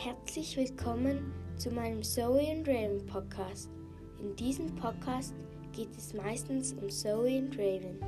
Herzlich willkommen zu meinem Zoe and Raven Podcast. In diesem Podcast geht es meistens um Zoe und Raven.